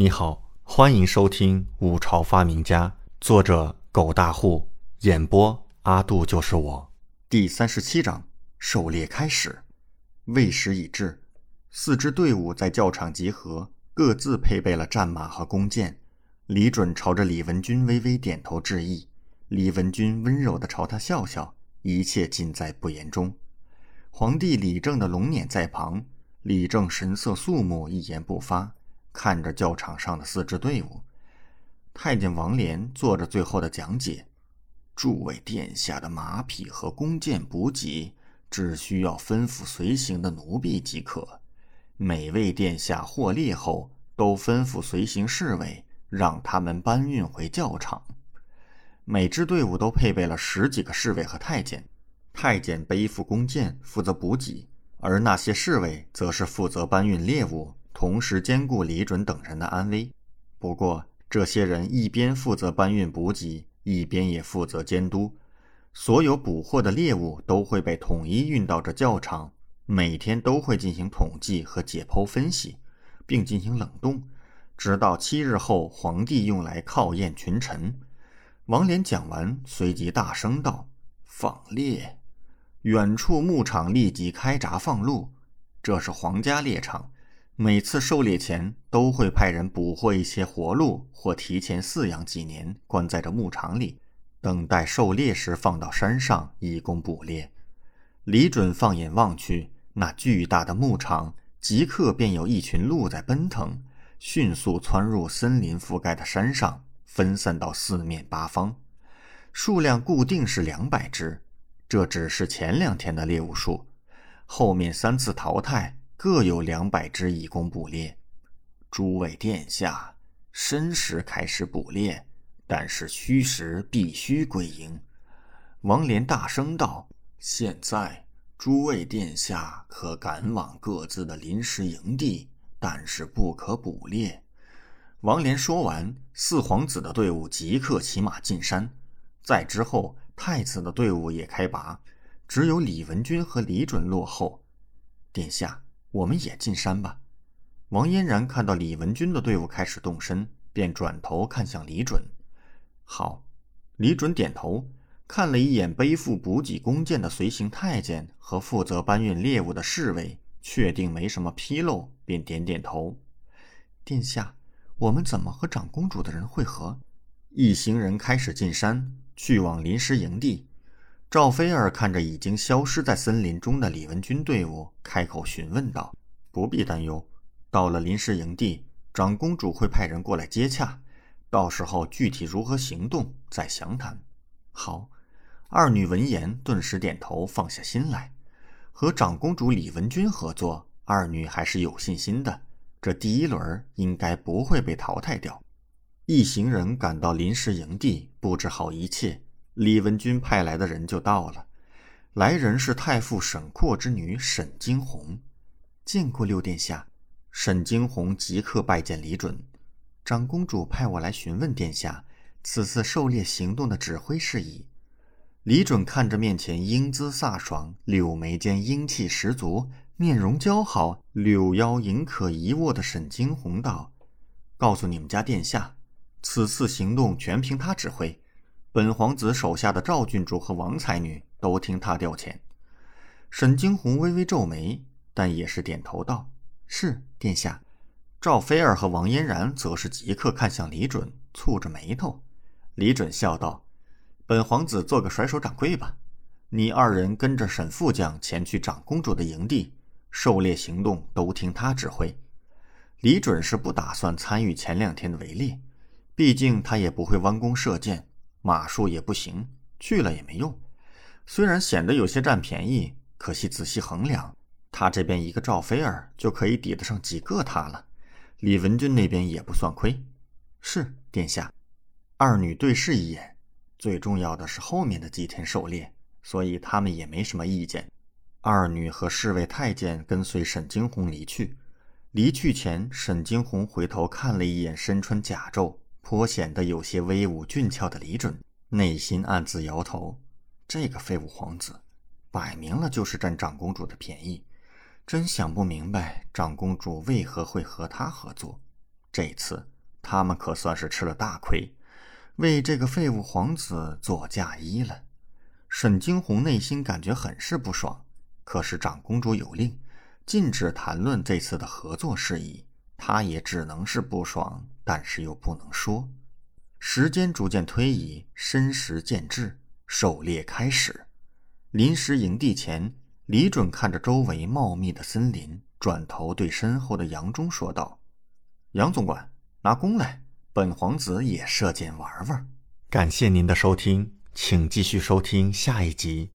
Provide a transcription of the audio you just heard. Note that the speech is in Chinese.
你好，欢迎收听《五朝发明家》，作者狗大户，演播阿杜就是我。第三十七章：狩猎开始。未时已至，四支队伍在教场集合，各自配备了战马和弓箭。李准朝着李文君微微点头致意，李文君温柔地朝他笑笑，一切尽在不言中。皇帝李政的龙辇在旁，李政神色肃穆，一言不发。看着教场上的四支队伍，太监王连做着最后的讲解：“诸位殿下的马匹和弓箭补给，只需要吩咐随行的奴婢即可。每位殿下获猎后，都吩咐随行侍卫，让他们搬运回教场。每支队伍都配备了十几个侍卫和太监，太监背负弓箭，负责补给，而那些侍卫则是负责搬运猎物。”同时兼顾李准等人的安危。不过，这些人一边负责搬运补给，一边也负责监督。所有捕获的猎物都会被统一运到这教场，每天都会进行统计和解剖分析，并进行冷冻，直到七日后皇帝用来考验群臣。王连讲完，随即大声道：“放猎！”远处牧场立即开闸放鹿。这是皇家猎场。每次狩猎前，都会派人捕获一些活鹿，或提前饲养几年，关在这牧场里，等待狩猎时放到山上以供捕猎。李准放眼望去，那巨大的牧场即刻便有一群鹿在奔腾，迅速窜入森林覆盖的山上，分散到四面八方，数量固定是两百只。这只是前两天的猎物数，后面三次淘汰。各有两百只以供捕猎。诸位殿下，申时开始捕猎，但是戌时必须归营。王连大声道：“现在，诸位殿下可赶往各自的临时营地，但是不可捕猎。”王连说完，四皇子的队伍即刻骑马进山。在之后，太子的队伍也开拔，只有李文君和李准落后。殿下。我们也进山吧。王嫣然看到李文君的队伍开始动身，便转头看向李准。好，李准点头，看了一眼背负补给弓箭的随行太监和负责搬运猎物的侍卫，确定没什么纰漏，便点点头。殿下，我们怎么和长公主的人会合？一行人开始进山，去往临时营地。赵菲儿看着已经消失在森林中的李文军队伍，开口询问道：“不必担忧，到了临时营地，长公主会派人过来接洽，到时候具体如何行动再详谈。”好，二女闻言顿时点头，放下心来。和长公主李文君合作，二女还是有信心的，这第一轮应该不会被淘汰掉。一行人赶到临时营地，布置好一切。李文君派来的人就到了，来人是太傅沈括之女沈惊鸿，见过六殿下。沈惊鸿即刻拜见李准，长公主派我来询问殿下此次狩猎行动的指挥事宜。李准看着面前英姿飒爽、柳眉间英气十足、面容姣好、柳腰盈可一握的沈惊鸿道：“告诉你们家殿下，此次行动全凭他指挥。”本皇子手下的赵郡主和王才女都听他调遣。沈惊鸿微微皱眉，但也是点头道：“是殿下。”赵菲儿和王嫣然则是即刻看向李准，蹙着眉头。李准笑道：“本皇子做个甩手掌柜吧，你二人跟着沈副将前去长公主的营地，狩猎行动都听他指挥。”李准是不打算参与前两天的围猎，毕竟他也不会弯弓射箭。马术也不行，去了也没用。虽然显得有些占便宜，可惜仔细衡量，他这边一个赵菲儿就可以抵得上几个他了。李文君那边也不算亏。是殿下，二女对视一眼。最重要的是后面的几天狩猎，所以他们也没什么意见。二女和侍卫太监跟随沈惊鸿离去。离去前，沈惊鸿回头看了一眼身穿甲胄。颇显得有些威武俊俏的李准，内心暗自摇头：这个废物皇子，摆明了就是占长公主的便宜，真想不明白长公主为何会和他合作。这次他们可算是吃了大亏，为这个废物皇子做嫁衣了。沈惊鸿内心感觉很是不爽，可是长公主有令，禁止谈论这次的合作事宜，他也只能是不爽，但是又不能说。时间逐渐推移，申时渐至，狩猎开始。临时营地前，李准看着周围茂密的森林，转头对身后的杨忠说道：“杨总管，拿弓来，本皇子也射箭玩玩。”感谢您的收听，请继续收听下一集。